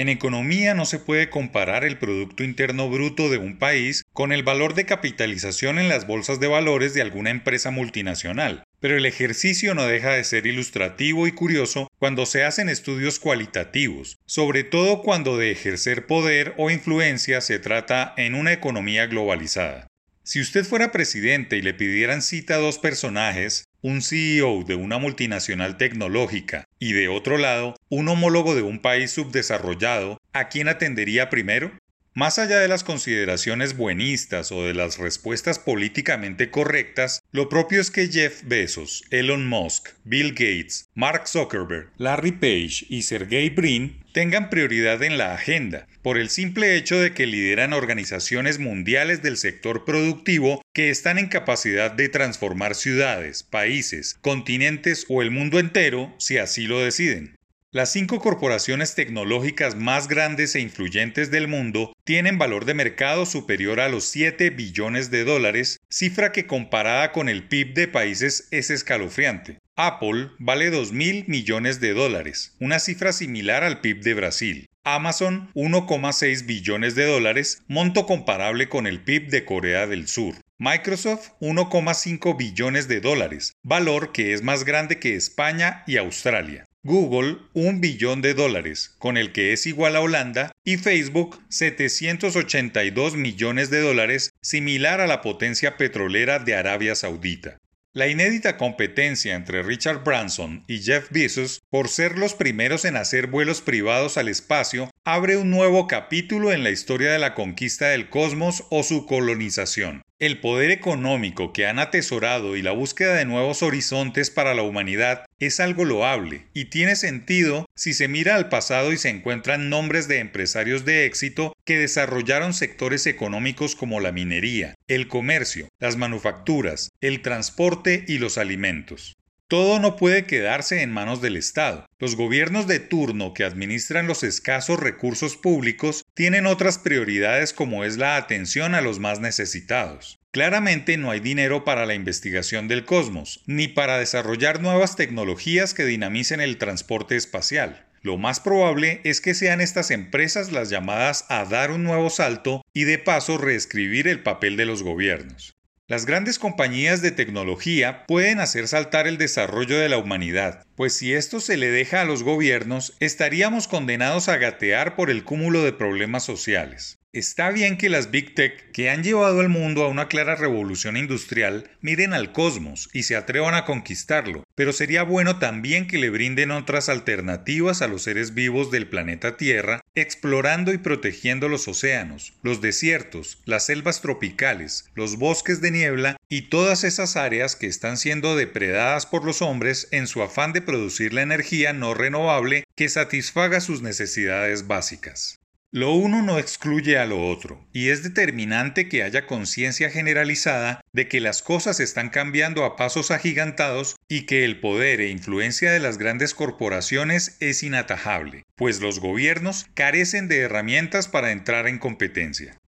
En economía no se puede comparar el Producto Interno Bruto de un país con el valor de capitalización en las bolsas de valores de alguna empresa multinacional, pero el ejercicio no deja de ser ilustrativo y curioso cuando se hacen estudios cualitativos, sobre todo cuando de ejercer poder o influencia se trata en una economía globalizada. Si usted fuera presidente y le pidieran cita a dos personajes, un CEO de una multinacional tecnológica y de otro lado, un homólogo de un país subdesarrollado, ¿a quién atendería primero? Más allá de las consideraciones buenistas o de las respuestas políticamente correctas, lo propio es que Jeff Bezos, Elon Musk, Bill Gates, Mark Zuckerberg, Larry Page y Sergey Brin tengan prioridad en la agenda, por el simple hecho de que lideran organizaciones mundiales del sector productivo que están en capacidad de transformar ciudades, países, continentes o el mundo entero si así lo deciden. Las cinco corporaciones tecnológicas más grandes e influyentes del mundo tienen valor de mercado superior a los 7 billones de dólares, cifra que comparada con el PIB de países es escalofriante. Apple vale 2 mil millones de dólares, una cifra similar al PIB de Brasil. Amazon 1,6 billones de dólares, monto comparable con el PIB de Corea del Sur. Microsoft 1,5 billones de dólares, valor que es más grande que España y Australia. Google un billón de dólares, con el que es igual a Holanda, y Facebook 782 millones de dólares, similar a la potencia petrolera de Arabia Saudita. La inédita competencia entre Richard Branson y Jeff Bezos por ser los primeros en hacer vuelos privados al espacio abre un nuevo capítulo en la historia de la conquista del cosmos o su colonización. El poder económico que han atesorado y la búsqueda de nuevos horizontes para la humanidad es algo loable y tiene sentido si se mira al pasado y se encuentran nombres de empresarios de éxito que desarrollaron sectores económicos como la minería, el comercio, las manufacturas, el transporte y los alimentos. Todo no puede quedarse en manos del Estado. Los gobiernos de turno que administran los escasos recursos públicos tienen otras prioridades como es la atención a los más necesitados. Claramente no hay dinero para la investigación del cosmos, ni para desarrollar nuevas tecnologías que dinamicen el transporte espacial. Lo más probable es que sean estas empresas las llamadas a dar un nuevo salto y de paso reescribir el papel de los gobiernos. Las grandes compañías de tecnología pueden hacer saltar el desarrollo de la humanidad, pues si esto se le deja a los gobiernos, estaríamos condenados a gatear por el cúmulo de problemas sociales. Está bien que las Big Tech, que han llevado al mundo a una clara revolución industrial, miren al cosmos y se atrevan a conquistarlo, pero sería bueno también que le brinden otras alternativas a los seres vivos del planeta Tierra, explorando y protegiendo los océanos, los desiertos, las selvas tropicales, los bosques de niebla y todas esas áreas que están siendo depredadas por los hombres en su afán de producir la energía no renovable que satisfaga sus necesidades básicas. Lo uno no excluye a lo otro, y es determinante que haya conciencia generalizada de que las cosas están cambiando a pasos agigantados y que el poder e influencia de las grandes corporaciones es inatajable, pues los gobiernos carecen de herramientas para entrar en competencia.